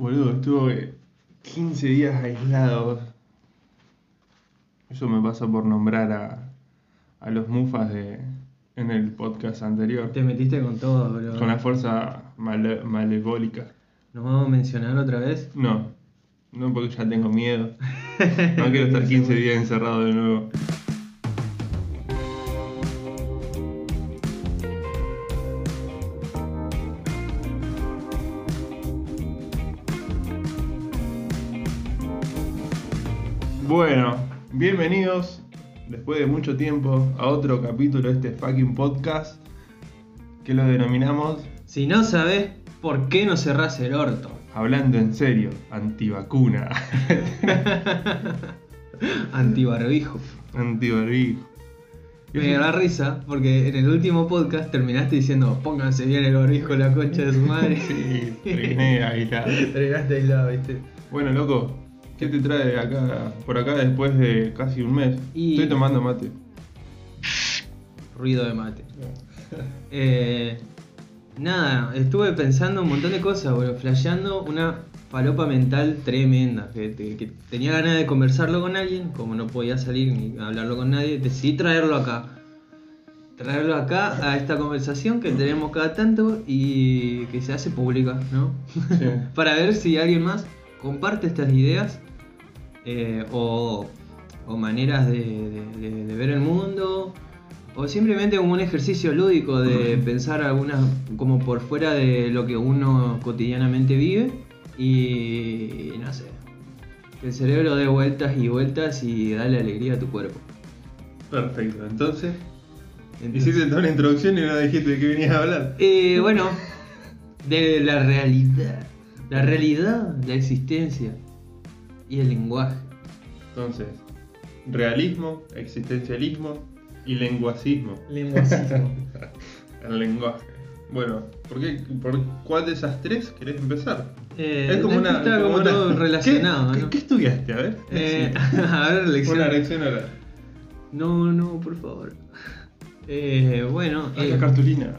Boludo, estuve 15 días aislado. Eso me pasa por nombrar a, a los mufas de, en el podcast anterior. Te metiste con todo, bro. Con la fuerza male- malevólica. ¿Nos vamos a mencionar otra vez? No, no porque ya tengo miedo. No quiero estar 15 días encerrado de nuevo. Después de mucho tiempo a otro capítulo de este fucking podcast que lo denominamos Si no sabes por qué no cerrás el orto. Hablando en serio, antivacuna, Antibarbijo. antibarbijo. Me da risa porque en el último podcast terminaste diciendo pónganse bien el barbijo la concha de su madre. Sí, terminé aislado. Terminaste aislado, viste. Bueno, loco, ¿qué te trae acá, por acá después de casi un mes? Y- Estoy tomando mate. Ruido de mate. Eh, nada, estuve pensando un montón de cosas, boludo, flasheando una falopa mental tremenda. Que, que- que tenía ganas de conversarlo con alguien, como no podía salir ni hablarlo con nadie, decidí traerlo acá. Traerlo acá a esta conversación que tenemos cada tanto y que se hace pública, ¿no? Sí. Para ver si alguien más comparte estas ideas eh, o, o maneras de, de- de- de ver el mundo o simplemente como un ejercicio lúdico de pensar algunas como por fuera de lo que uno cotidianamente vive y, no sé que el cerebro dé vueltas y vueltas y dale alegría a tu cuerpo. Perfecto, entonces, Entonces- hiciste toda la introducción y no dijiste de qué venías a hablar. Eh, bueno, de la realidad, la realidad, la existencia y el lenguaje. Entonces, realismo, existencialismo y lenguacismo. Lenguacismo. El lenguaje. Bueno, ¿por, qué, ¿por cuál de esas tres querés empezar? Eh, está como una- todo relacionado, ¿Qué, ¿no? ¿Qué estudiaste? A ver. Eh, a ver, lección. Una lección oral. No, no, por favor. Eh, bueno, Ay, eh, la cartulina.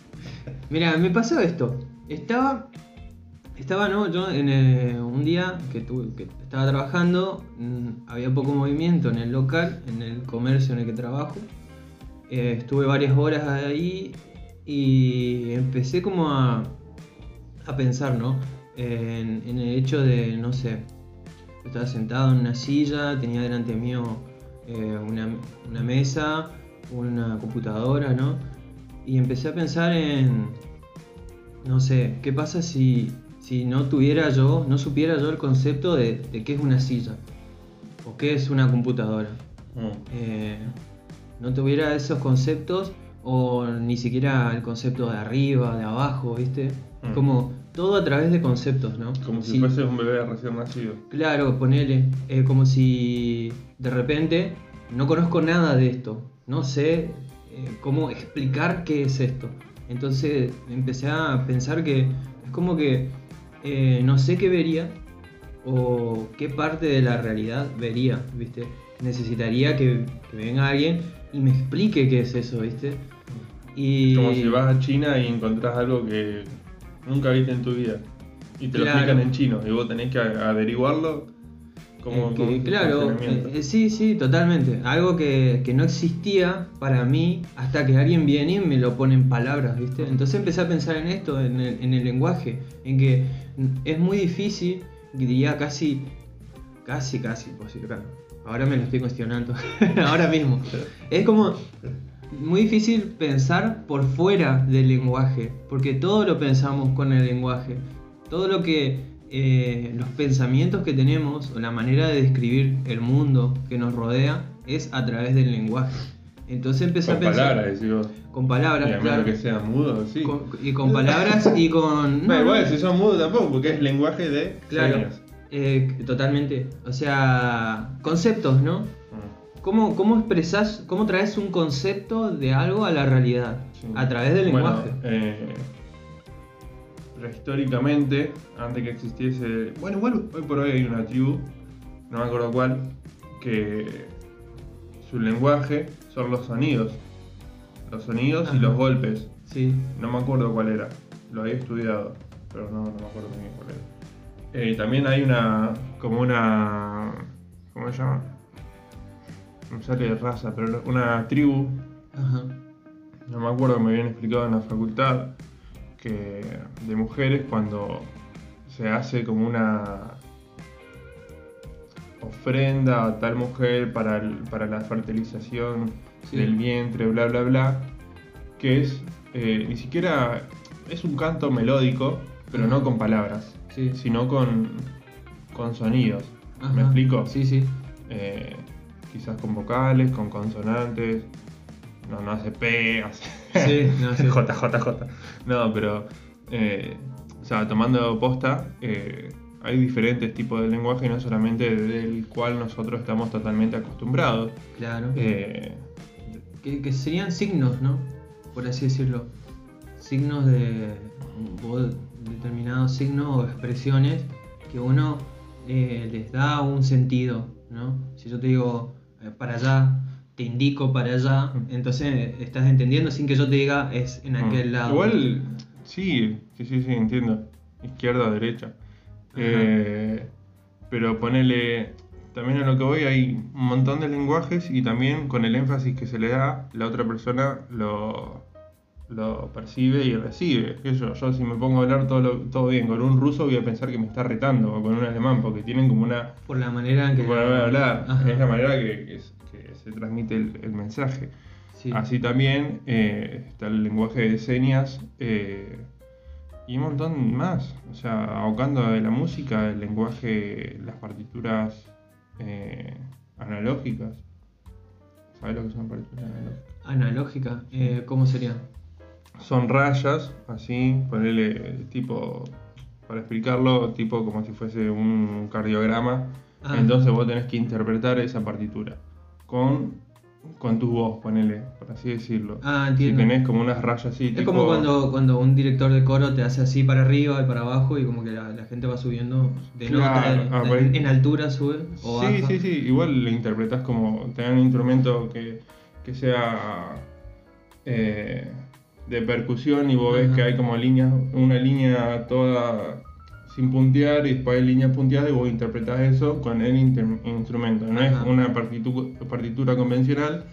mira, me pasó esto. Estaba, estaba, no, yo en eh, un día que, tuve, que estaba trabajando, mm, había poco movimiento en el local, en el comercio en el que trabajo. Eh, estuve varias horas ahí y empecé como a, a pensar, ¿no? En, el hecho de, no sé, estaba sentado en una silla, tenía delante mío eh, una, una mesa, una computadora, ¿no? Y empecé a pensar en, no sé, ¿qué pasa si, si no tuviera yo, no supiera yo el concepto de, de qué es una silla? ¿O qué es una computadora? Mm. eh, no tuviera esos conceptos o ni siquiera el concepto de arriba, de abajo, ¿viste? Mm. Como todo a través de conceptos, ¿no? Como si Sí. fuese un bebé recién nacido. Claro, ponele, eh, como si de repente no conozco nada de esto, no sé eh, cómo explicar qué es esto. Entonces empecé a pensar que es como que eh, no sé qué vería o qué parte de la realidad vería, ¿viste? Necesitaría que, que venga alguien y me explique qué es eso, ¿viste? Y... Como si vas a China y encontrás algo que nunca viste en tu vida. Y te lo explican en chino y vos tenés que averiguarlo como, que, como claro, eh, sí, sí, totalmente. Algo que, que no existía para mí hasta que alguien viene y me lo pone en palabras, ¿viste? Entonces empecé a pensar en esto, en el, en el lenguaje, en que es muy difícil, diría casi, casi, casi imposible. Claro, ahora me lo estoy cuestionando, ahora mismo. Es como muy difícil pensar por fuera del lenguaje, porque todo lo pensamos con el lenguaje. Todo lo que eh, los pensamientos que tenemos o la manera de describir el mundo que nos rodea es a través del lenguaje. Entonces empecé Con a pensar palabras, decís vos. con Y palabras, a claro. que sean mudos, sí. Con- y con palabras y con No, no, igual, no, si son mudos tampoco, porque es lenguaje de Claro. eh, totalmente. O sea, conceptos, ¿no? Mm. ¿Cómo, cómo expresas, cómo traes un concepto de algo a la realidad? Sí. A través del Bueno, lenguaje. eh, prehistóricamente, antes que existiese. Bueno, igual hoy por hoy hay una tribu, no me acuerdo cuál, que su lenguaje son los sonidos. Los sonidos y los golpes. Sí. No me acuerdo cuál era, lo había estudiado, pero no, no me acuerdo bien cuál era. eh, también hay una, como una, ¿cómo se llama? No sale de raza, pero una tribu, Ajá. no me acuerdo, me habían explicado en la facultad, que de mujeres cuando se hace como una ofrenda a tal mujer para, el- para la fertilización Sí. del vientre, bla, bla, bla, que es, eh, ni siquiera, es un canto melódico, pero no con palabras, Sí. sino con, con sonidos. Ajá. ¿Me explico? Sí, sí. Eh, quizás con vocales, con consonantes. No, no hace P, hace Sí, no, sí. J, J, J. No, pero. eh, o sea, tomando posta, eh, hay diferentes tipos de lenguaje, no solamente del cual nosotros estamos totalmente acostumbrados. Claro. Eh, Que, que serían signos, ¿no? Por así decirlo. Signos de. determinados signos o expresiones que uno les da un sentido, ¿no? Si yo te digo para allá, te indico para allá, Mm. entonces estás entendiendo sin que yo te diga es en aquel mm. lado. Igual, sí, sí, sí, sí, entiendo. Izquierda, derecha. Eh, pero ponele. También a lo que voy hay un montón de lenguajes y también con el énfasis que se le da, la otra persona lo, lo percibe y recibe. Yo, yo si me pongo a hablar todo, lo- todo bien con un ruso voy a pensar que me está retando o con un alemán porque tienen como una Por la manera en que. forma de hablar. Ajá. Es la manera que, que es- que se transmite el, el mensaje. Sí. Así también eh, está el lenguaje de señas eh, y un montón más. O sea, abocando de la música, el lenguaje, las partituras eh, analógicas. ¿Sabes lo que son partituras analógicas? Analógica, eh, ¿cómo sería? Son rayas, así, ponerle tipo, para explicarlo, tipo como si fuese un cardiograma. Ah. Entonces vos tenés que interpretar esa partitura con, con tu voz, ponele, por así decirlo. Ah, Si entiendo. tenés como unas rayas así, Es tipo- como cuando, cuando un director de coro te hace así para arriba y para abajo y como que la, la gente va subiendo de Claro, nota, ah, en, ahí. en altura sube o Sí, baja. sí, sí, igual lo interpretás como tener un instrumento que, que sea eh, de percusión y vos ves que hay como líneas, una línea toda sin puntear y después hay líneas punteadas y vos interpretás eso con el instrumento. No es una partitu- partitura convencional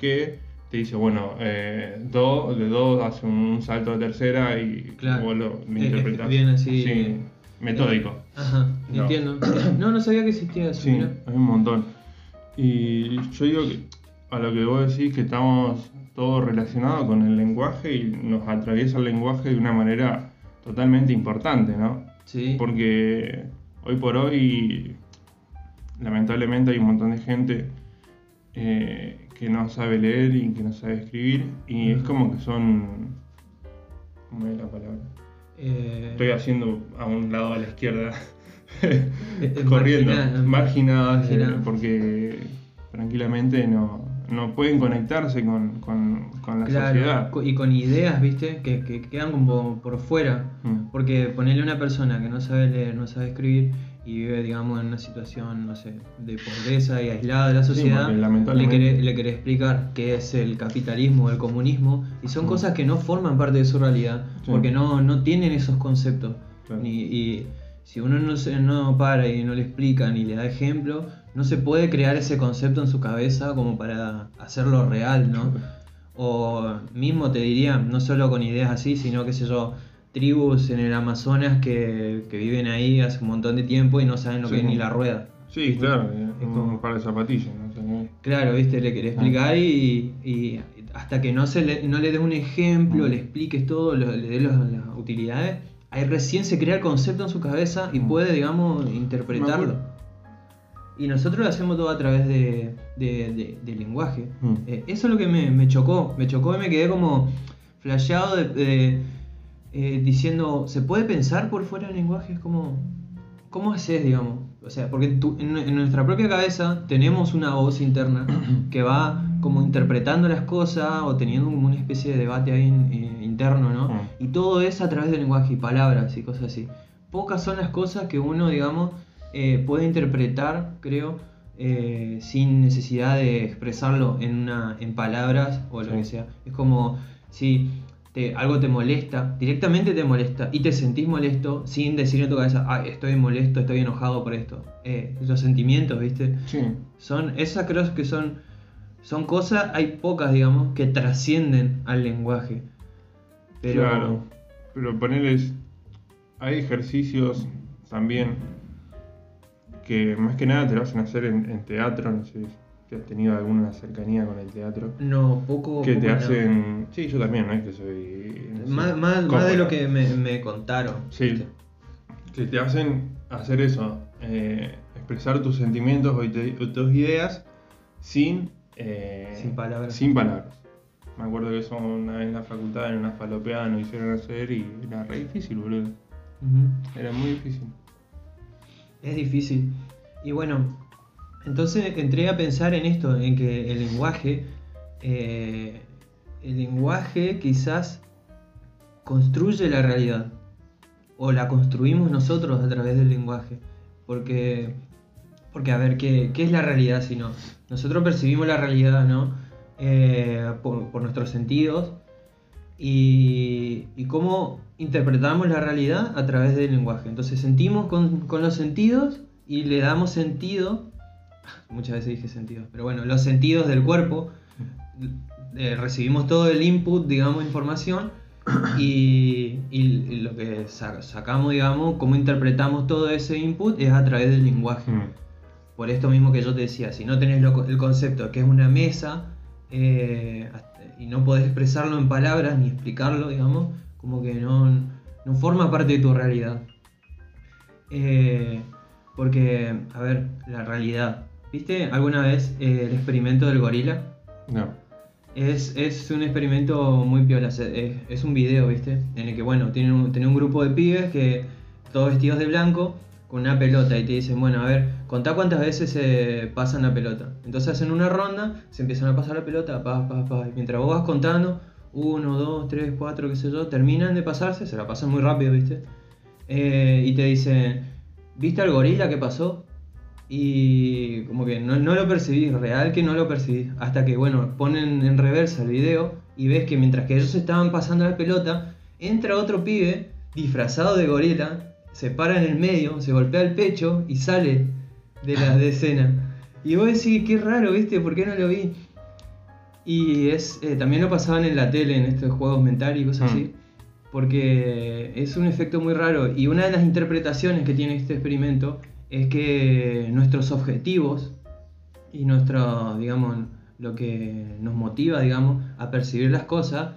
que te dice, bueno, eh, do, de do hace un salto a tercera y Claro. vos lo, interpretás. bien así. Sí, metódico. Ajá, No. entiendo. No, no sabía que existía eso. Sí, mira. hay un montón. Y yo digo que a lo que vos decís que estamos todos relacionados con el lenguaje y nos atraviesa el lenguaje de una manera totalmente importante, ¿no? Sí. Porque hoy por hoy, lamentablemente, hay un montón de gente eh, que no sabe leer y que no sabe escribir, y es como que son. ¿Cómo es la palabra? Eh, Estoy haciendo a un lado a la izquierda, corriendo, marginadas, eh, porque tranquilamente no, no pueden conectarse con, con- con la Claro, sociedad. y con ideas, ¿viste? Que, que quedan como por fuera. Mm. Porque ponerle a una persona que no sabe leer, no sabe escribir y vive, digamos, en una situación, no sé, de pobreza y aislada de la Sí, sociedad, porque le lamentablemente- querés, le querés explicar qué es el capitalismo o el comunismo y son Mm. cosas que no forman parte de su realidad Sí. porque no, no tienen esos conceptos. Claro. Ni- y si uno no, se, no para y no le explica ni le da ejemplo, no se puede crear ese concepto en su cabeza como para hacerlo real, ¿no? O mismo te diría, no solo con ideas así, sino que sé yo, tribus en el Amazonas que, que viven ahí hace un montón de tiempo y no saben lo Sí. que es ni la rueda. Sí, claro, Es un como- par de zapatillas. ¿no? O sea, no- Claro, viste, le querés explicar y, y hasta que no, se le, no le des un ejemplo, Mm. le expliques todo, lo- le des los- las utilidades, ahí recién se crea el concepto en su cabeza y Mm. puede, digamos, interpretarlo. Y nosotros lo hacemos todo a través de, de- de- del lenguaje. Mm. Eh, eso es lo que me, me chocó, me chocó y me quedé como flasheado de, eh, diciendo, ¿se puede pensar por fuera del lenguaje? Es como, ¿cómo haces, digamos? O sea, porque tú- en, en nuestra propia cabeza tenemos una voz interna que va como interpretando las cosas o teniendo como una especie de debate ahí in- eh, interno, ¿no? Mm. Y todo es a través del lenguaje y palabras y cosas así. Pocas son las cosas que uno, digamos, eh, puede interpretar, creo, eh, sin necesidad de expresarlo en, una, en palabras o lo Sí. que sea. Es como si te, algo te molesta, directamente te molesta y te sentís molesto sin decir en tu cabeza, ah, estoy molesto, estoy enojado por esto. Eh, los sentimientos, ¿viste? Sí. Son, esas creo que son, son cosas, hay pocas, digamos, que trascienden al lenguaje. Pero, Claro. Pero ponerles. Hay ejercicios también que más que nada te lo hacen hacer en, en teatro. No sé si has tenido alguna cercanía con el teatro. no, poco. Que te no. hacen. Sí, yo también, no es que soy. no sé, Más, más, de lo que me, me contaron. Sí. Que te hacen hacer eso. eh, expresar tus sentimientos o te- o tus ideas sin. eh, Sin palabras. Sin palabras. Me acuerdo que eso una vez en la facultad, en una falopeada, nos hicieron hacer y era re difícil, boludo. Era muy difícil. Es difícil. Y bueno, entonces entré a pensar en esto, en que el lenguaje, eh, el lenguaje quizás construye la realidad. O la construimos nosotros a través del lenguaje. Porque, porque a ver, ¿qué, qué es la realidad si no? Nosotros percibimos la realidad, ¿no? Eh, por, por nuestros sentidos. Y, y cómo interpretamos la realidad a través del lenguaje. Entonces sentimos con, con los sentidos y le damos sentido, muchas veces dije sentidos, pero bueno, los sentidos del cuerpo, eh, recibimos todo el input, digamos, información y, y- lo que sa- sacamos, digamos, cómo interpretamos todo ese input es a través del lenguaje. Mm. Por esto mismo que yo te decía, si no tenés lo- el concepto de que es una mesa eh, y no podés expresarlo en palabras ni explicarlo, digamos, como que no, no forma parte de tu realidad. Eh, porque, a ver, la realidad. ¿Viste alguna vez eh, el experimento del gorila? No. Es, es un experimento muy piola, es, es un video, ¿viste? En el que, bueno, tienen un, tienen un grupo de pibes que, todos vestidos de blanco, con una pelota y te dicen, bueno, a ver, contá cuántas veces se pasan la pelota. Entonces hacen una ronda, se empiezan a pasar la pelota, pa, pa, pa, y mientras vos vas contando, uno, dos, tres, cuatro, qué sé yo, terminan de pasarse, se la pasan muy rápido, ¿viste? Eh, y te dicen, ¿viste al gorila que pasó? Y como que no, no lo percibís, real que no lo percibís. Hasta que, bueno, ponen en reversa el video y ves que mientras que ellos estaban pasando la pelota, entra otro pibe disfrazado de gorila, se para en el medio, se golpea el pecho y sale de la de escena. Y vos decís, qué raro, ¿viste? ¿Por qué no lo vi? Y es eh, también lo pasaban en la tele, en estos juegos mentales y cosas Mm. así. Porque es un efecto muy raro. Y una de las interpretaciones que tiene este experimento es que nuestros objetivos y nuestro, digamos, lo que nos motiva, digamos, a percibir las cosas,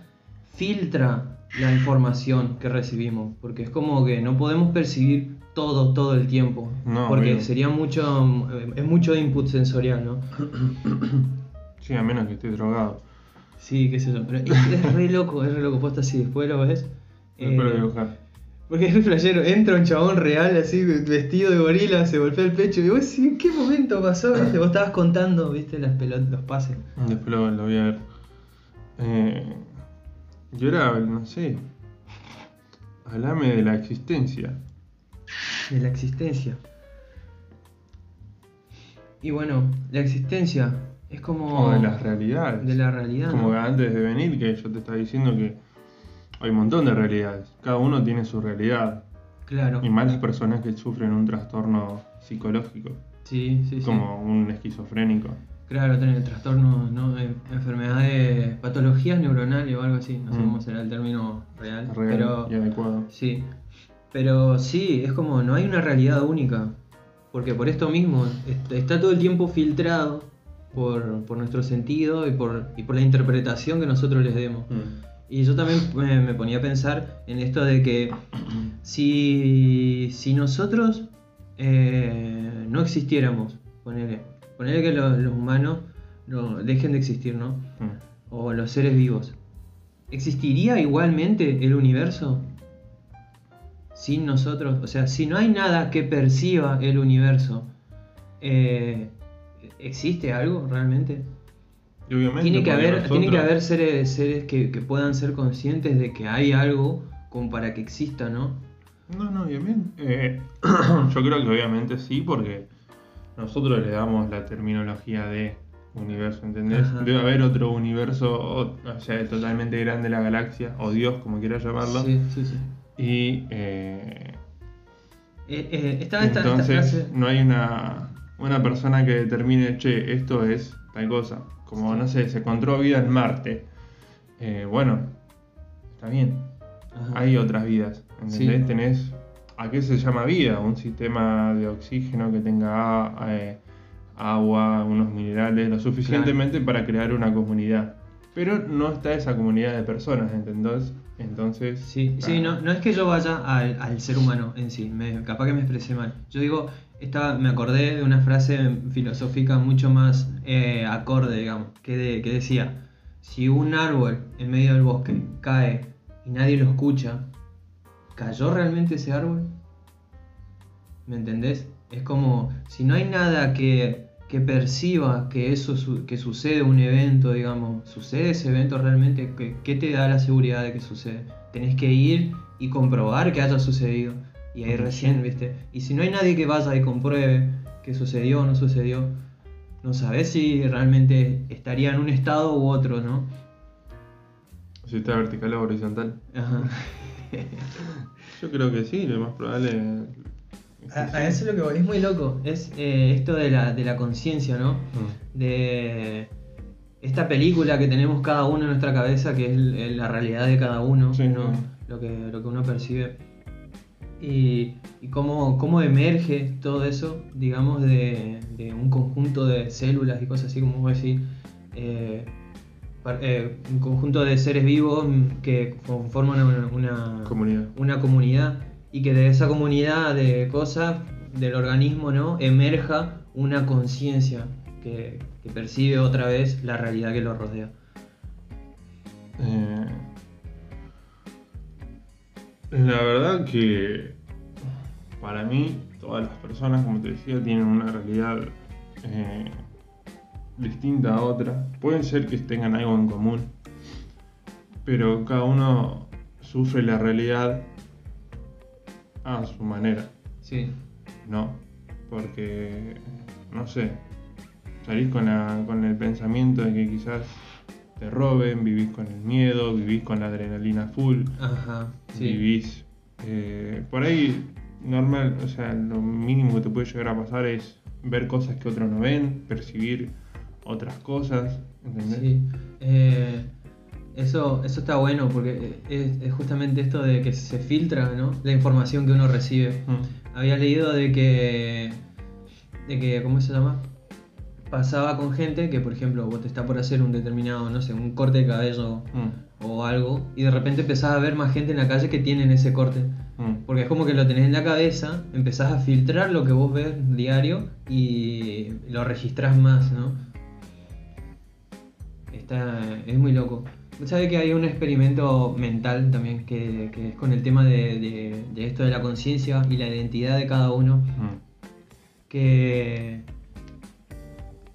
filtra la información que recibimos. Porque es como que no podemos percibir todo, todo el tiempo. No, porque obvio. sería mucho, eh, es mucho input sensorial, ¿no? Sí, a menos que esté drogado. Sí, qué sé yo. Pero es, es re loco, es re loco. Posta así, después lo ves. Después lo eh, voy a buscar. Porque es flashero, entra un chabón real así, vestido de gorila, se golpea el pecho y decís, ¿en qué momento pasó? ¿Viste? Vos estabas contando, viste, las pelotas, los pases. Después lo, lo voy a ver. Eh, yo era, no sé. Hablame de la existencia. De la existencia. Y bueno, la existencia es como... O de las realidades. de la realidad. Como ¿no? que antes de venir, que yo te estaba diciendo que hay un montón de realidades. Cada uno tiene su realidad. Claro. Y más las personas que sufren un trastorno psicológico, Sí, sí, sí. como un esquizofrénico. Claro, tener trastornos, ¿no? En- enfermedades, patologías neuronales o algo así. No sé Mm. cómo será el término real. Real pero... y adecuado. Sí, pero sí, es como no hay una realidad única, porque por esto mismo est- está todo el tiempo filtrado por, por nuestro sentido y por, y por la interpretación que nosotros les demos. Y yo también me ponía a pensar en esto de que si, si nosotros eh, no existiéramos, ponele, ponele que lo- los humanos no, dejen de existir, ¿no? Mm. o los seres vivos, ¿existiría igualmente el universo sin nosotros? O sea, si no hay nada que perciba el universo, eh, ¿existe algo realmente? Y obviamente Tiene que haber, tiene que haber seres, seres que, que puedan ser conscientes de que hay algo como para que exista, ¿no? No, no, obviamente. eh, yo creo que obviamente sí, porque nosotros le damos la terminología de universo, ¿entendés? Ajá. Debe haber otro universo, o, o sea, totalmente grande la galaxia, o Dios, como quieras llamarlo. Sí, sí, sí. Y eh, Eh, eh, está esta, esta entonces frase. no hay una, una persona que determine, che, esto es tal cosa. Como, no sé, se encontró vida en Marte. Eh, bueno, está bien. Ajá. Hay otras vidas, ¿entendés? Sí. Tenés, ¿a qué se llama vida? Un sistema de oxígeno que tenga eh, agua, unos minerales, lo suficientemente para crear una comunidad. Pero no está esa comunidad de personas, ¿entendés? Entonces... Sí, sí, no, no es que yo vaya al, al ser humano en sí, me- capaz que me expresé mal. Yo digo, estaba, me acordé de una frase filosófica mucho más eh, acorde, digamos, que, de- que decía, si un árbol en medio del bosque cae y nadie lo escucha, ¿cayó realmente ese árbol? ¿Me entendés? Es como, si no hay nada que, que perciba que eso que sucede un evento, digamos, sucede ese evento realmente, ¿qué, qué te da la seguridad de que sucede? Tenés que ir y comprobar que haya sucedido. Y ahí recién, ¿viste? Y si no hay nadie que vaya y compruebe que sucedió o no sucedió, no sabes si realmente estaría en un estado u otro, ¿no? Si está vertical o horizontal. Ajá. Yo creo que sí, lo más probable es que A, sí. a eso es lo que voy, es muy loco. Es eh, esto de la, de la conciencia, ¿no? Mm. de esta película que tenemos cada uno en nuestra cabeza, que es el- el- la realidad de cada uno, Sí, ¿no? sí. lo, que, lo que uno percibe. Y, y cómo, cómo emerge todo eso, digamos, de, de un conjunto de células y cosas así, como vos decís, eh, eh, un conjunto de seres vivos que conforman una, una- Comunidad. una comunidad y que de esa comunidad de cosas del organismo no emerja una conciencia que, que percibe otra vez la realidad que lo rodea. Eh, la verdad que para mí todas las personas, como te decía, tienen una realidad eh, distinta a otra. Pueden ser que tengan algo en común, pero cada uno sufre la realidad a su manera. Sí, No, porque, no sé, salís con, la- con el pensamiento de que quizás te roben, vivís con el miedo, vivís con la adrenalina full, ajá, sí. vivís eh, por ahí normal, o sea, lo mínimo que te puede llegar a pasar es ver cosas que otros no ven, percibir otras cosas, ¿entendés? Sí, eh, eso, eso está bueno porque es, es justamente esto de que se filtra ¿no? la información que uno recibe. Mm, Había leído de que, de que, ¿cómo se llama? Pasaba con gente que, por ejemplo, vos te está por hacer un determinado, no sé, un corte de cabello mm, o algo, y de repente empezás a ver más gente en la calle que tienen ese corte. mm. Porque es como que lo tenés en la cabeza, empezás a filtrar lo que vos ves diario y lo registrás más, ¿no? Está, es muy loco. ¿Sabes que hay un experimento mental también que, que es con el tema de, de- de esto de la conciencia y la identidad de cada uno? Mm, que,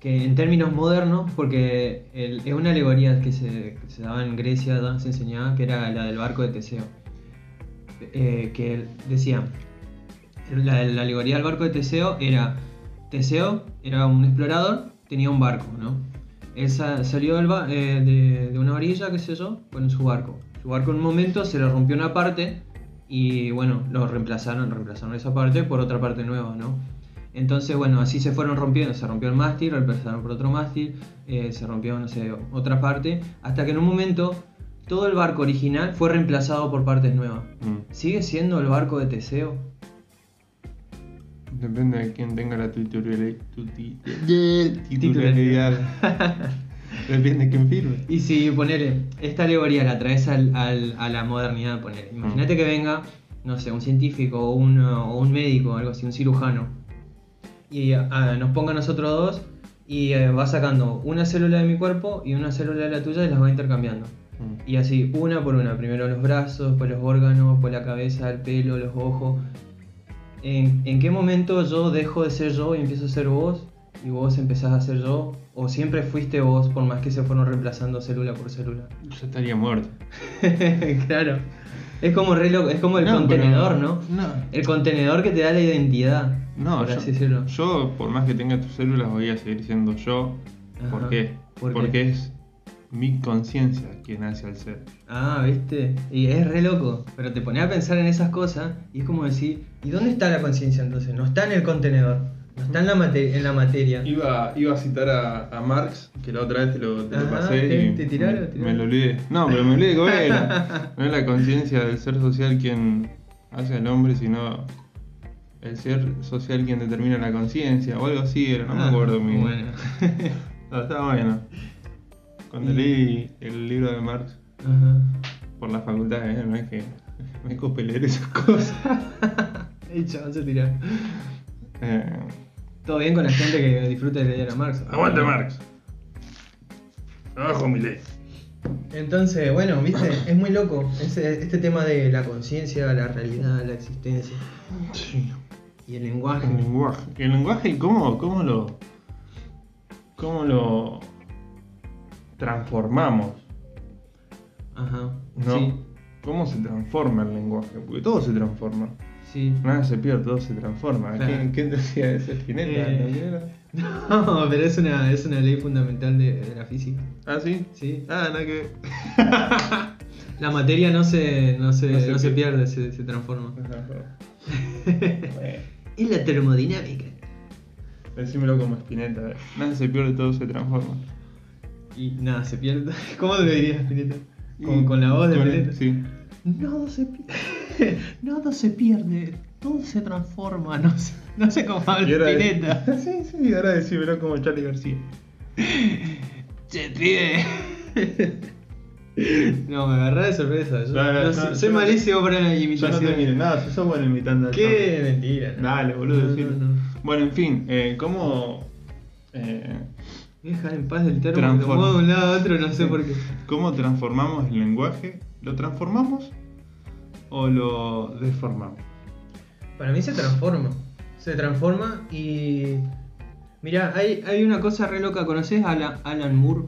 que en términos modernos, porque el- es una alegoría que se, daba en Grecia, se enseñaba, que era la del barco de Teseo. Eh, que decía, la, alegoría del barco de Teseo era, Teseo era un explorador, tenía un barco, ¿no? Él sa- salió del eh, de, de una orilla, qué sé yo, con su barco. Su barco en un momento se le rompió una parte y bueno, lo reemplazaron, reemplazaron esa parte por otra parte nueva, ¿no? Entonces, bueno, así se fueron rompiendo, se rompió el mástil, reemplazaron por otro mástil, eh, se rompió, no sé, otra parte, hasta que en un momento todo el barco original fue reemplazado por partes nuevas. mm. ¿Sigue siendo el barco de Teseo? Depende de quién tenga la titularidad. Titularidad. Depende de quién firme. Y si ponele, esta alegoría la traes al- al- a la modernidad, ponele. Imagínate que venga, no sé, un científico o un, o un médico, algo así, un cirujano, y ah, nos ponga a nosotros dos y eh, va sacando una célula de mi cuerpo y una célula de la tuya y las va intercambiando. Mm. Y así, una por una. Primero los brazos, después los órganos, después la cabeza, el pelo, los ojos. ¿En, en qué momento yo dejo de ser yo y empiezo a ser vos? Y vos empezás a ser yo. ¿O siempre fuiste vos por más que se fueron reemplazando célula por célula? Yo estaría muerto. claro. Es como, re loco, es como el No, contenedor, pero- ¿no? No. El contenedor que te da la identidad. No, por yo, así decirlo. yo, por más que tenga tus células, voy a seguir siendo yo. ¿Por Ajá. qué? ¿Por qué? Porque es mi conciencia quien hace al ser. Ah, ¿viste? Y es re loco, pero te pones a pensar en esas cosas y es como decir, ¿y dónde está la conciencia entonces? No está en el contenedor, no está en la, mate- en la materia. Iba, iba a citar a, a Marx, que la otra vez te lo, te lo Ajá, pasé te- y te tiraron, me, lo olvidé. No, pero me olvidé cómo era. No es la conciencia del ser social quien hace al hombre, sino el ser social quien determina la conciencia o algo así era, no me Ah, acuerdo muy. Bueno. No, estaba bueno. Cuando Y- leí el libro de Marx Ajá. por la facultad, ¿eh? no es que me cope leer esas cosas. Chaval se tira. Eh, Todo bien con la gente que disfruta de leer a Marx. aguante Marx. Abajo mi ley. Entonces, bueno, viste, es muy loco ese- este tema de la conciencia, la realidad, la existencia Sí. y el lenguaje. El lenguaje. El lenguaje y cómo, cómo lo. cómo lo transformamos, Ajá. ¿no? Sí, ¿Cómo se transforma el lenguaje? Porque todo se transforma. Sí. Nada se pierde, todo se transforma. Claro. ¿Quién, quién decía eso? ¿Spinetta? Eh. ¿No? No, pero es una, es una ley fundamental de, de la física. ¿Ah, sí? Sí. Ah, nada que. La materia no se, no se, No se no se pierde. se, se transforma. Es la termodinámica. decímelo como Spinetta. Nada se pierde, todo se transforma. Y nada, se pierde. ¿Cómo lo dirías, Spinetta? Con, Y- con la voz de Spinetta. Sí. Nada se pierde. Nada se pierde. Todo se transforma. No sé, no sé cómo habla Spinetta. Sí, sí, ahora decímelo como Charlie García. Che. No, me agarré de sorpresa. Yo, No, no, no no, yo soy no- malísimo para la Yo no imitación. te mire nada, si sos bueno imitando Qué mentira. Dale, boludo, No, no, no. Bueno, en fin, eh, ¿cómo. eh, Deja en paz el termo, lo de un lado a otro, no sé por qué. ¿Cómo transformamos el lenguaje? ¿Lo transformamos o lo deformamos? Para mí se transforma. Se transforma y. Mira, hay, hay una cosa re loca. ¿Conoces a Alan, Alan Moore?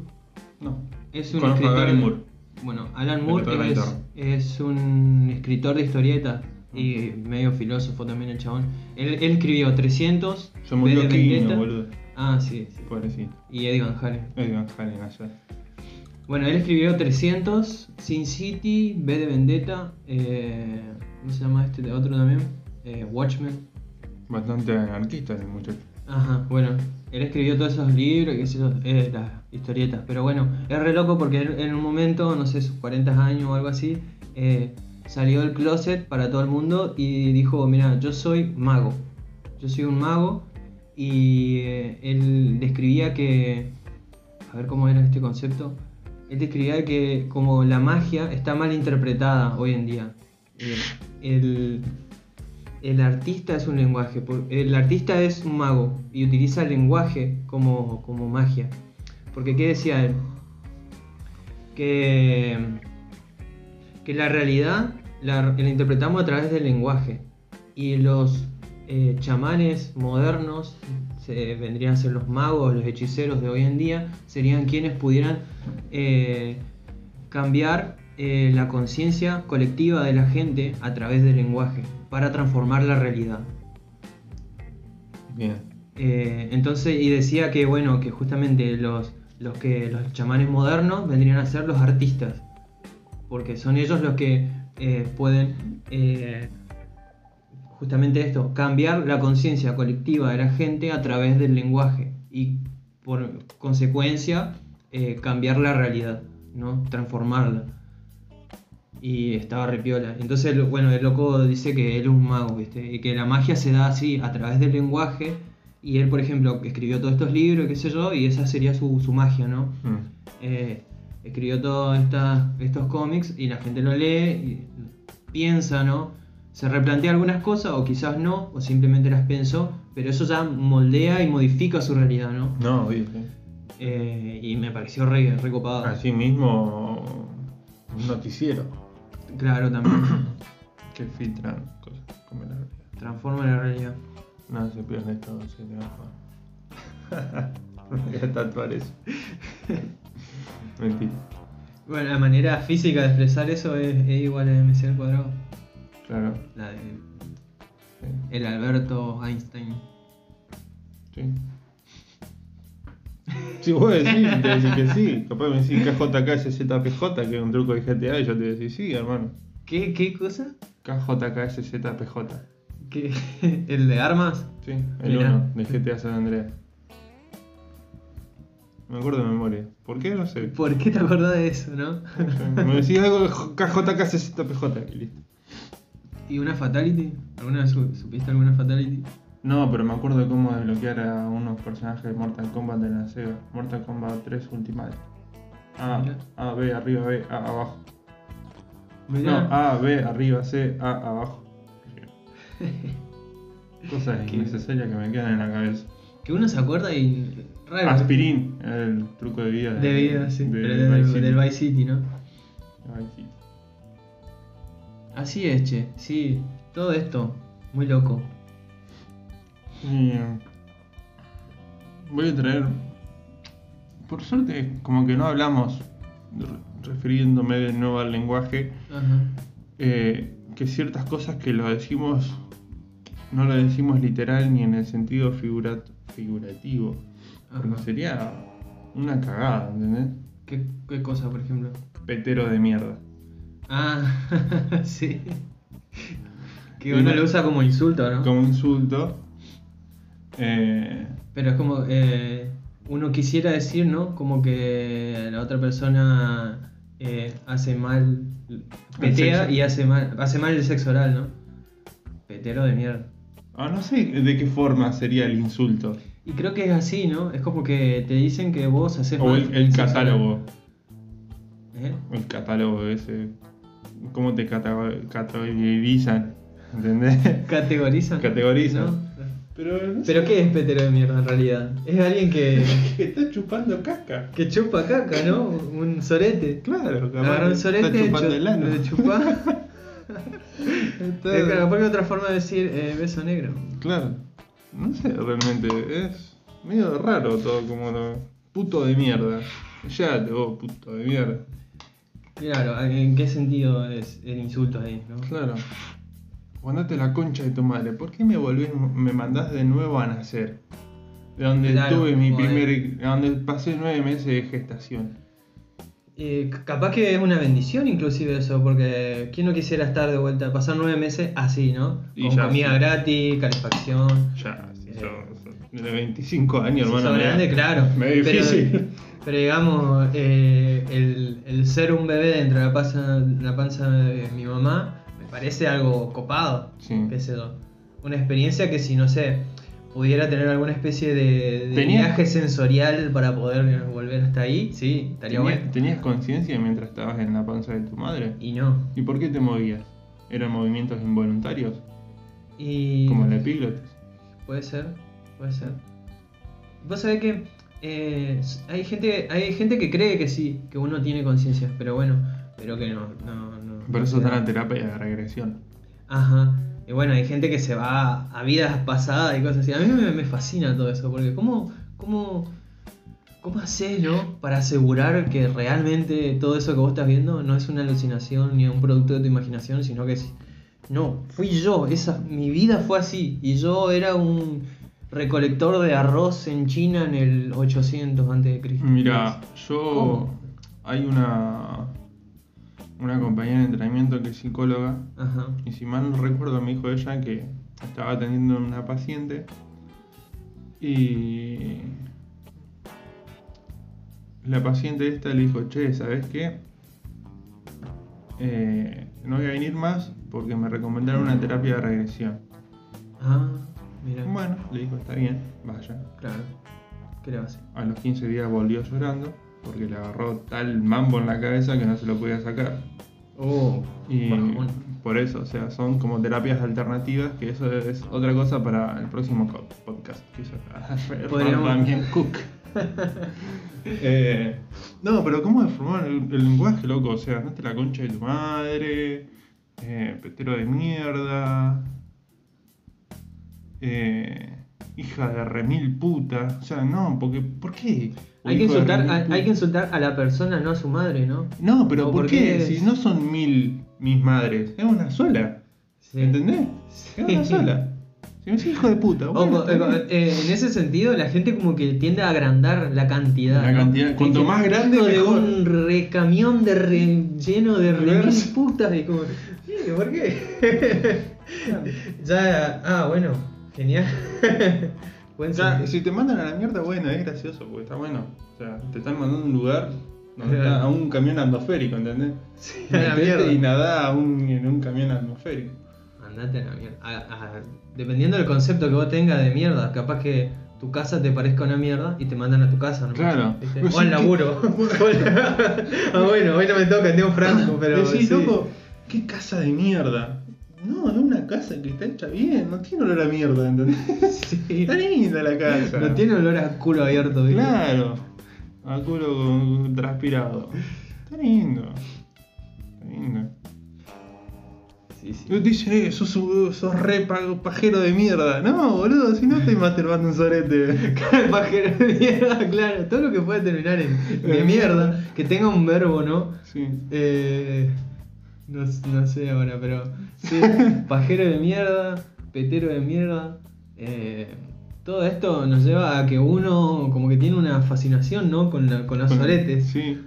No. Es un Conozco escritor. De- Moore. Bueno, Alan Moore es, es un escritor de historietas y medio filósofo también el chabón. Él, él escribió 300. Se murió V de Aquino, Vendetta. boludo. Ah, sí, sí. Pobrecito. Y Eddie Van Halen. Eddie Van Halen allá. Bueno, él escribió 300, Sin City, V de Vendetta, eh, ¿cómo se llama este otro también? Eh, Watchmen. Bastante anarquista el muchacho. Ajá, bueno, él escribió todos esos libros, sé yo, eh, las historietas. Pero bueno, es re loco porque él en un momento, no sé, sus 40 años o algo así, eh, salió del closet para todo el mundo y dijo, mira, yo soy mago. Yo soy un mago y él describía que, a ver cómo era este concepto, él describía que como la magia está mal interpretada hoy en día. Eh, el, el artista es un lenguaje, el artista es un mago y utiliza el lenguaje como, como magia. Porque ¿qué decía él? Que, que la realidad la, la interpretamos a través del lenguaje y los eh, chamanes modernos se, vendrían a ser los magos, los hechiceros de hoy en día, serían quienes pudieran eh, cambiar eh, la conciencia colectiva de la gente a través del lenguaje para transformar la realidad. Bien. Eh, entonces, y decía que bueno, que justamente los, los que los chamanes modernos vendrían a ser los artistas, porque son ellos los que eh, pueden eh, justamente esto, cambiar la conciencia colectiva de la gente a través del lenguaje y por consecuencia eh, cambiar la realidad, ¿no? Transformarla. Y estaba repiola. Entonces, bueno, el loco dice que él es un mago, ¿viste? Y que la magia se da así, a través del lenguaje. Y él, por ejemplo, escribió todos estos libros, qué sé yo, y esa sería su, su magia, ¿no? Mm. Eh, escribió todos estos cómics y la gente lo lee y piensa, ¿no? Se replantea algunas cosas o quizás no, o simplemente las pensó, pero eso ya moldea y modifica su realidad, ¿no? No, obvio, sí. Eh, y me pareció re, re copado. Así mismo, un noticiero Claro, también. que filtran cosas como la realidad. Transforma la realidad. No se pierde todo, se transforma. Me voy a tatuar eso. Mentira. Bueno, la manera física de expresar eso es, es igual a mc al cuadrado. Claro. La de Sí. el Alberto Einstein. sí. Si vos decís, te decís que sí. Capaz me decís KJKSZPJ, que es un truco de GTA, y yo te decís sí, hermano. ¿Qué, qué cosa? KJKSZPJ. ¿Qué? ¿El de armas? Sí, el Mirá. 1 de GTA San Andreas. Me acuerdo de memoria. ¿Por qué? No sé. ¿Por qué te acordás de eso, no? Me decís algo de KJKSZPJ y listo. ¿Y una fatality? ¿Alguna vez su- supiste alguna fatality? No, pero me acuerdo de cómo desbloquear a unos personajes de Mortal Kombat de la Sega. Mortal Kombat 3 Ultimate. A, Mirá. A, B, arriba, B, A, abajo. Mirá. No, A, B, arriba, C, A, abajo. Cosas Qué- innecesarias que me quedan en la cabeza. Que uno se acuerda y. Raro. Aspirín, el truco de vida. De vida, sí. de pero del, Vice City. del Vice City, ¿no? Vice City. Así es, che. Sí, todo esto. Muy loco. Eh, voy a traer. Por suerte, como que no hablamos, re- refiriéndome de nuevo al lenguaje, Ajá. eh, que ciertas cosas que lo decimos no lo decimos literal ni en el sentido figura- figurativo. Porque sería una cagada, ¿entendés? ¿Qué, ¿Qué cosa, por ejemplo? Petero de mierda. Ah, sí. Que uno lo usa como insulto, ¿no? Como insulto. Eh, Pero es como, eh, uno quisiera decir, ¿no? Como que la otra persona eh, hace mal, petea y hace mal, hace mal el sexo oral, ¿no? Petero de mierda. ah, no sé de qué forma sería el insulto. Y creo que es así, ¿no? Es como que te dicen que vos haces O mal el, el catálogo. ¿Eh? El catálogo ese. ¿Cómo te categorizan? ¿Entendés? ¿Categorizan? Categorizan. ¿No? Pero, no ¿Pero sé, qué es petero de mierda en realidad? Es alguien que, que está chupando caca. que chupa caca, ¿no? Un sorete. Claro, capaz un está sorete, chupando chu- el ano. de chupar. Claro, porque otra forma de decir eh, beso negro. Claro. No sé, realmente. Es medio raro todo como lo. Puto de mierda. Ya te vos, puto de mierda. Claro, ¿en qué sentido es el insulto ahí, no? Claro. Andate la concha de tu madre. ¿Por qué me volvés, me mandás de nuevo a nacer? De donde Claro, tuve mi primer. de donde pasé nueve meses de gestación. Eh, capaz que es una bendición inclusive eso, porque ¿quién no quisiera estar de vuelta, pasar nueve meses así, ¿no? Y Con ya, comida sí. gratis, calefacción. Ya, si Eh, sos de 25 años, hermano. grande, claro. Me difícil. pero digamos, eh, el, el ser un bebé dentro de la panza, la panza de mi mamá me parece algo copado. Sí. qué sé yo. Una experiencia que si, no sé, pudiera tener alguna especie de, viaje sensorial para poder volver hasta ahí, sí, estaría ¿Tenías, bueno. ¿Tenías conciencia mientras estabas en la panza de tu madre? Y no. ¿Y por qué te movías? ¿Eran movimientos involuntarios? Y... Como la epíglotis. Puede ser, puede ser. Vos sabés que eh, hay gente hay gente que cree que sí, que uno tiene conciencia, pero bueno, pero que no. no, no Por no eso está la terapia de regresión. Ajá. Y bueno, hay gente que se va a vidas pasadas y cosas así. A mí me, me fascina todo eso, porque ¿cómo, cómo, cómo haces, no? Para asegurar que realmente todo eso que vos estás viendo no es una alucinación ni un producto de tu imaginación, sino que es. No, fui yo, esa, mi vida fue así. Y yo era un recolector de arroz en China en el 800 a.C. Mira, yo. ¿Cómo? Hay una. Una compañera de entrenamiento que es psicóloga. Ajá. Y si mal no recuerdo, me dijo ella que estaba atendiendo a una paciente. Y. La paciente esta le dijo: Che, ¿sabes qué? Eh, no voy a venir más porque me recomendaron una terapia de regresión. Ah, le dijo: Está bien, vaya. Claro. ¿Qué le va a hacer? A los 15 días volvió llorando porque le agarró tal mambo en la cabeza que no se lo podía sacar. Oh, Y bajón. por eso, o sea, son como terapias alternativas, que eso es otra cosa para el próximo podcast. Que Podríamos- también Cook. Eh, no, pero ¿cómo deformar el, el lenguaje, loco? O sea, no te la concha de tu madre, eh, petero de mierda, eh, hija de remil puta. O sea, no, porque, ¿por qué? Hay que, insultar, remil a- hay que insultar a la persona, no a su madre, ¿no? No, pero ¿O ¿por por qué? Si no son mil mis madres, es una sola. Sí. ¿Entendés? Es una Sí. sola. Y me hijo de puta. Bueno, Ojo, eh, eh, en ese sentido, la gente como que tiende a agrandar la cantidad. La cuanto más grande, de mejor. un recamión de re- lleno de re Reversa. mil putas. Y como, "Sí, ¿por qué? ya, ah, bueno, genial. Buen si te mandan a la mierda, bueno, es gracioso, porque está bueno. O sea, te están mandando a un lugar donde Claro. está a un camión atmosférico, ¿entendés? Sí, a la mierda. y nadá a un, en un camión atmosférico. Andate a la mierda. A- a- dependiendo del concepto que vos tengas de mierda, capaz que tu casa te parezca una mierda y te mandan a tu casa, ¿no? Claro. ¿Viste? O al laburo. ah, bueno, hoy no me toca, tengo franco, pero. Decís, sí. loco, qué casa de mierda. No, es una casa que está hecha bien, no tiene olor a mierda, ¿entendés? Sí. Está linda la casa. No tiene olor a culo abierto, ¿viste? Claro. A culo transpirado. Está lindo. Está lindo. Sí, sí. Y Dicen, eh, sos, sos re pa- pajero de mierda. No, boludo, si no estoy masturbando un sorete. Pajero de mierda, claro. Todo lo que puede terminar en de mierda, que tenga un verbo, ¿no? Sí. Eh, no, no sé ahora, pero. Sí, pajero de mierda, petero de mierda. eh, todo esto nos lleva a que uno como que tiene una fascinación, ¿no? Con, la- con los soretes. Sí.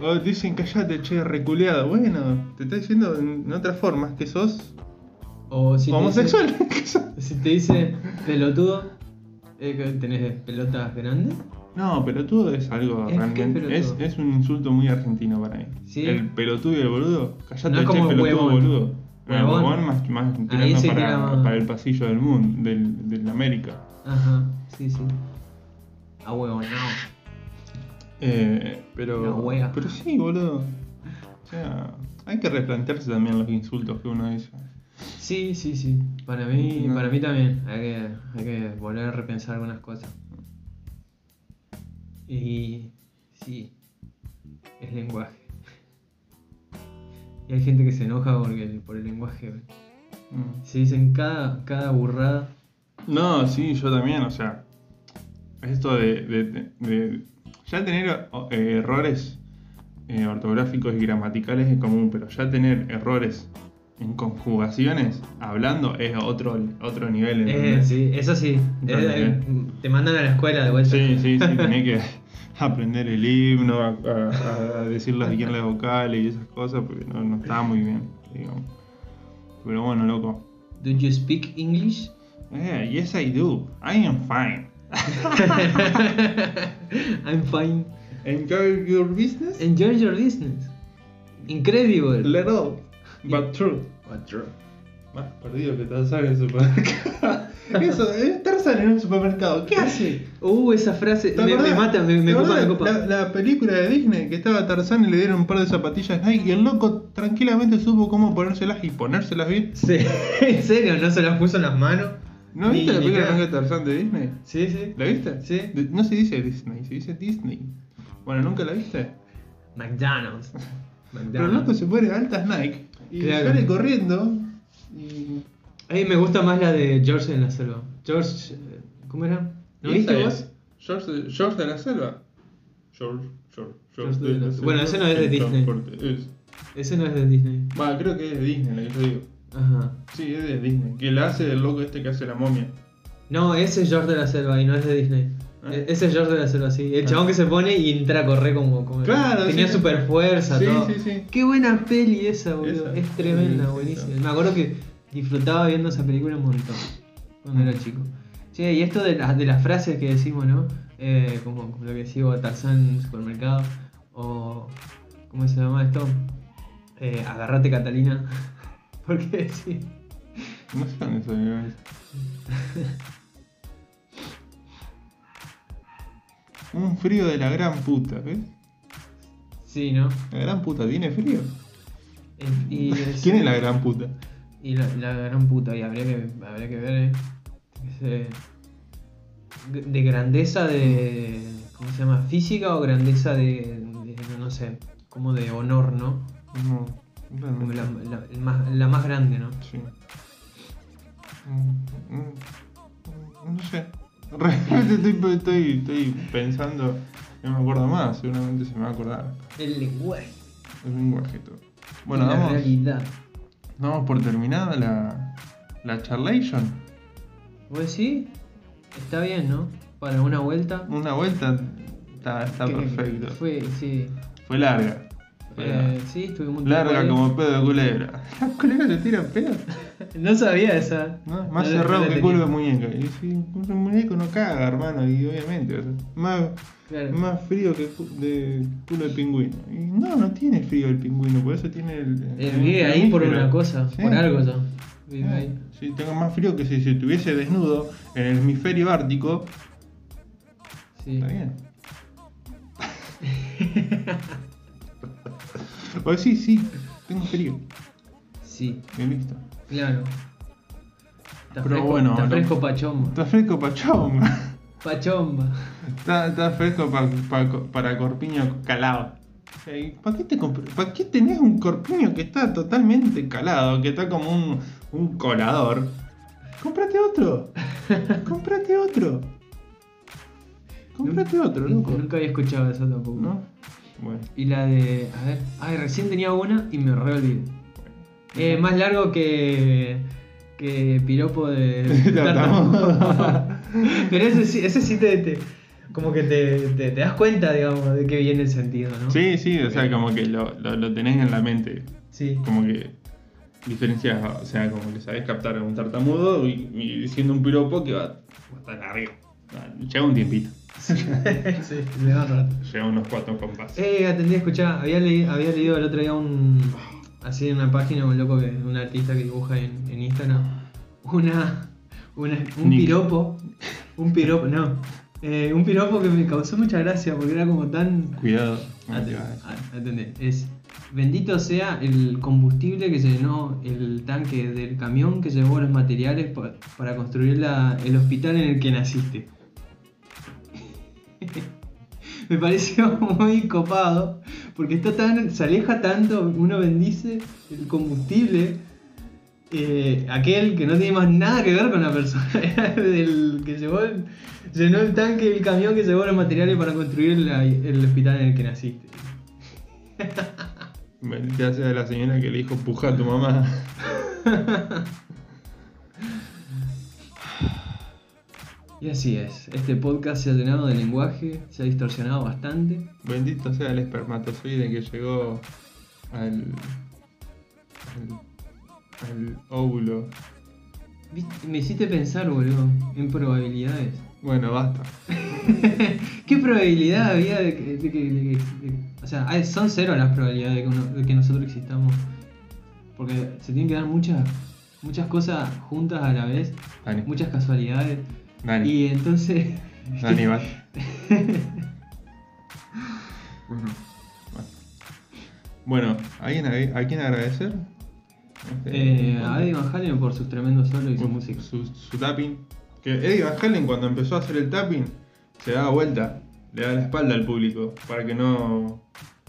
O dicen, callate, che, reculeado. Bueno, te está diciendo en otras formas que sos O si te homosexual. dice- si te dice pelotudo, eh, ¿tenés pelotas grandes? No, pelotudo es algo Es realmente. Es, es un insulto muy argentino para mí. Sí. El pelotudo y el boludo. Callate, No es che, como pelotudo, huevón. boludo. Huevón. huevón más, más tirando para, el pasillo del mundo, del, del América. Ajá, sí, sí. A huevo, no. Eh, pero, wea. pero sí, boludo. O sea, hay que replantearse también los insultos que uno dice. Sí, sí, sí. Para mí, No. para mí también. Hay que, hay que volver a repensar algunas cosas. Y sí, es lenguaje. Y hay gente que se enoja porque, por el lenguaje. Mm. Se dicen cada, cada burrada. No, sí, yo también, o sea, esto de, de- de- de- ya tener eh, errores eh, ortográficos y gramaticales es común, pero ya tener errores en conjugaciones, hablando, es otro, otro nivel. Eh, sí, eso sí. Eh, te mandan a la escuela de vuelta. Sí, sí, sí, tenés que aprender el himno, a, a- a bien las vocales y esas cosas, porque no, no estaba muy bien, digamos. Pero bueno, loco. Do you speak English? Eh, yes I do. I am fine. I'm fine. Enjoy your business? Enjoy your business. Incredible. Little, but true. Más perdido que Tarzán en el supermercado. Eso, es Tarzán en un supermercado. ¿Qué hace? Uh, esa frase ¿Te me, mata, me, me ¿Te copa, me copa. La, la película de Disney que estaba Tarzán y le dieron un par de zapatillas Nike y el loco tranquilamente supo cómo ponérselas y ponérselas bien. Sí, en serio, no se las puso en las manos. ¿No viste la película de Tarzán de Disney? Sí, sí. ¿La viste? Sí. No se dice Disney, se dice Disney. Bueno, ¿nunca la viste? McDonald's. Pero el loco se pone altas Nike y Claro. sale corriendo. A mí me gusta más la de George en la selva. George, eh, ¿cómo era? ¿No ¿Y viste vos? George, de- George de la selva. George, George, George de la- Bueno, ese no es de Disney. es. Ese no es de Disney. Va, creo que es de Disney la que yo digo. Ajá. Sí, es de Disney. Que la hace el loco este que hace la momia. No, ese es George de la selva y no es de Disney. Ah. E- Ese es George de la selva, sí. El Ah. chabón que se pone y entra a correr como. como- Claro, Tenía sí. super fuerza, Sí, todo. sí, sí. Qué buena peli esa, boludo. Esa. Es tremenda, Sí, buenísima. Me acuerdo que disfrutaba viendo esa película un montón cuando era chico. Che, y esto de, las de las frases que decimos, ¿no? Eh, como, como lo que decimos Tarzán en el supermercado. O. ¿Cómo se llama esto? Eh, agarrate Catalina. Porque sí. No sé Un frío de la gran puta, ¿ves? Sí, ¿no? La gran puta tiene frío. Eh, y ¿Quién es la gran puta? Y la, la gran puta, y habría que, habría que ver eh, ese- de, de grandeza de. ¿Cómo se llama? ¿Física o grandeza de. de- no sé, como de honor, ¿no? No, Como la, la- el más, la más grande, ¿no? Sí. Mm, mm, No sé. Realmente estoy, estoy, estoy pensando. No me acuerdo más, seguramente se me va a acordar. El lenguaje. El lenguaje todo. Bueno, la damos, realidad. damos por terminada la, la charlation. ¿Vos decís? Está bien, ¿no? Para una vuelta. Una vuelta está, está perfecto. Fue, sí. Fue larga. Fue Eh, sí, estuvimos un larga como pedo de culebra. ¿Las culebras se tiran pedo? No sabía esa. ¿No? Más no cerrado que culo de muñeca. Y si un muñeco no caga, hermano, y obviamente. o sea, más, Claro. más frío que de culo de pingüino. Y no, no tiene frío el pingüino, por eso tiene el. Eh, vive ahí por una cosa, Sí. por algo ya. Sí, tengo más frío que si, si estuviese desnudo en el hemisferio ártico. Sí. Está bien. o sí, sí, tengo frío. Sí, Y listo. Claro. Está Pero fresco, bueno, está lo- fresco pachomba. Está fresco pachonga. Pachomba. Está, está fresco pa- pa- para corpiño calado. ¿Para qué, te qué tenés un corpiño que está totalmente calado, que está como un, un colador? Cómprate otro. Cómprate otro. Cómprate otro, loco. nunca había escuchado eso tampoco. ¿No? Bueno. Y la de. A ver. Ay, recién tenía una y me re olvidé. Eh, más largo que. que piropo de. Tartamudo. Pero ese sí, ese sí te, te- como que te, te, te das cuenta, digamos, de que viene el sentido, ¿no? Sí, sí, o sea, como que lo, lo, lo tenés en la mente. Sí. Como que diferencias, o sea, como que sabés captar a un tartamudo y, y diciendo un piropo que va, va a estar arriba. Va- Lleva un tiempito. sí, le da un rato. Lleva unos cuatro compases. Eh, atendí a escuchar, había, había leído el otro día un. Así en una página, un loco, que, un artista que dibuja en, en Instagram, una, una- un Nick. piropo, un piropo, no, eh, un piropo que me causó mucha gracia porque era como tan. Cuidado. At- te vas a decir. a- atendé, es bendito sea el combustible que se llenó el tanque del camión que llevó los materiales pa- para construir la- el hospital en el que naciste. Me pareció muy copado porque está tan, se aleja tanto, uno bendice el combustible, eh, aquel que no tiene más nada que ver con la persona, del que llevó el- llenó el tanque del camión que llevó los materiales para construir la- el hospital en el que naciste. Bendita sea la señora que le dijo puja a tu mamá. Y así es, este podcast se ha llenado de lenguaje, se ha distorsionado bastante. Bendito sea el espermatozoide que llegó al. al, al óvulo. Viste, Me hiciste pensar, boludo, en probabilidades. Bueno, basta. ¿Qué probabilidad había de que, de que- de que- de- o sea, son cero las probabilidades de que, uno- de que nosotros existamos? Porque se tienen que dar muchas, muchas cosas juntas a la vez, muchas casualidades. Dani. Y entonces... Dani, basta. Bueno, ¿alguien a, a quién agradecer? Este, Eh, a Eddie Van Halen por sus tremendos solos y su música. Su, su tapping. Que Eddie Van Halen cuando empezó a hacer el tapping se daba vuelta, le da la espalda al público para que no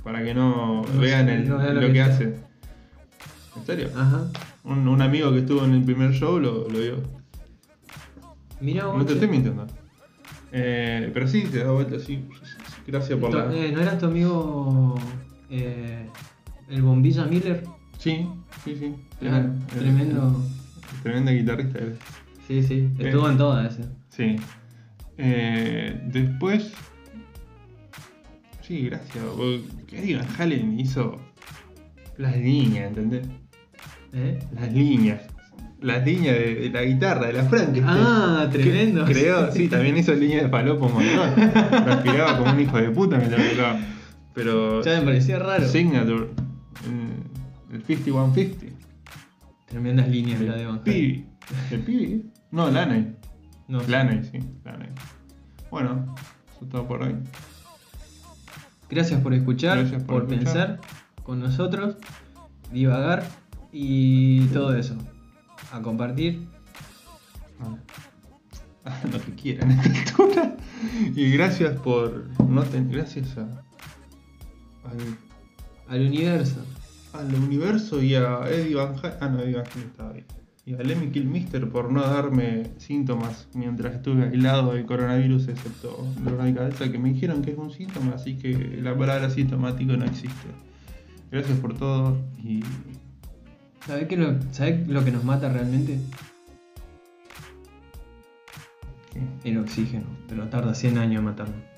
para que no, No vean el- no lo, lo que, hace. ¿En serio? Ajá. Un, un amigo que estuvo en el primer show lo, lo vio. Vos. No te estoy mintiendo. Eh, pero sí, se da vuelta así. Gracias por la. Eh, ¿No eras tu amigo eh, el Bombilla Miller? Sí, sí, sí. Claro, Eh, tremendo. Tremenda guitarrista eres. Sí, sí, estuvo en todas ese. Sí. Después. Sí, gracias. Eddie Van Halen hizo las líneas, ¿entendés? ¿Eh? Las líneas. Las líneas de, de la guitarra, de la Frankenstein. Ah, Que tremendo. Creó, sí, también hizo líneas de palopo un montón. Respiraba como un hijo de puta mientras tocaba. Pero. Ya me parecía raro. Signature. El, el 5150. Tremendas líneas la de Van. Pibi. ¿El Pibi? No, Laney. No, Laney, sí, Laney. Bueno, eso es todo por hoy. Gracias por escuchar, Gracias por por, escuchar. pensar con nosotros, divagar y todo eso. A compartir. Lo que quieran a esta altura. Y gracias por. No ten- gracias a. Al, Al universo. al universo y a Eddie Van Halen. Ah, no, Eddie Van Halen estaba bien. Y a Lemmy Kilmister por no darme síntomas mientras estuve aislado del coronavirus, excepto dolor de cabeza, que me dijeron que es un síntoma, así que la palabra sintomático no existe. Gracias por todo y. ¿Sabés, lo, lo que nos mata realmente? El oxígeno, pero tarda 100 años en matarnos.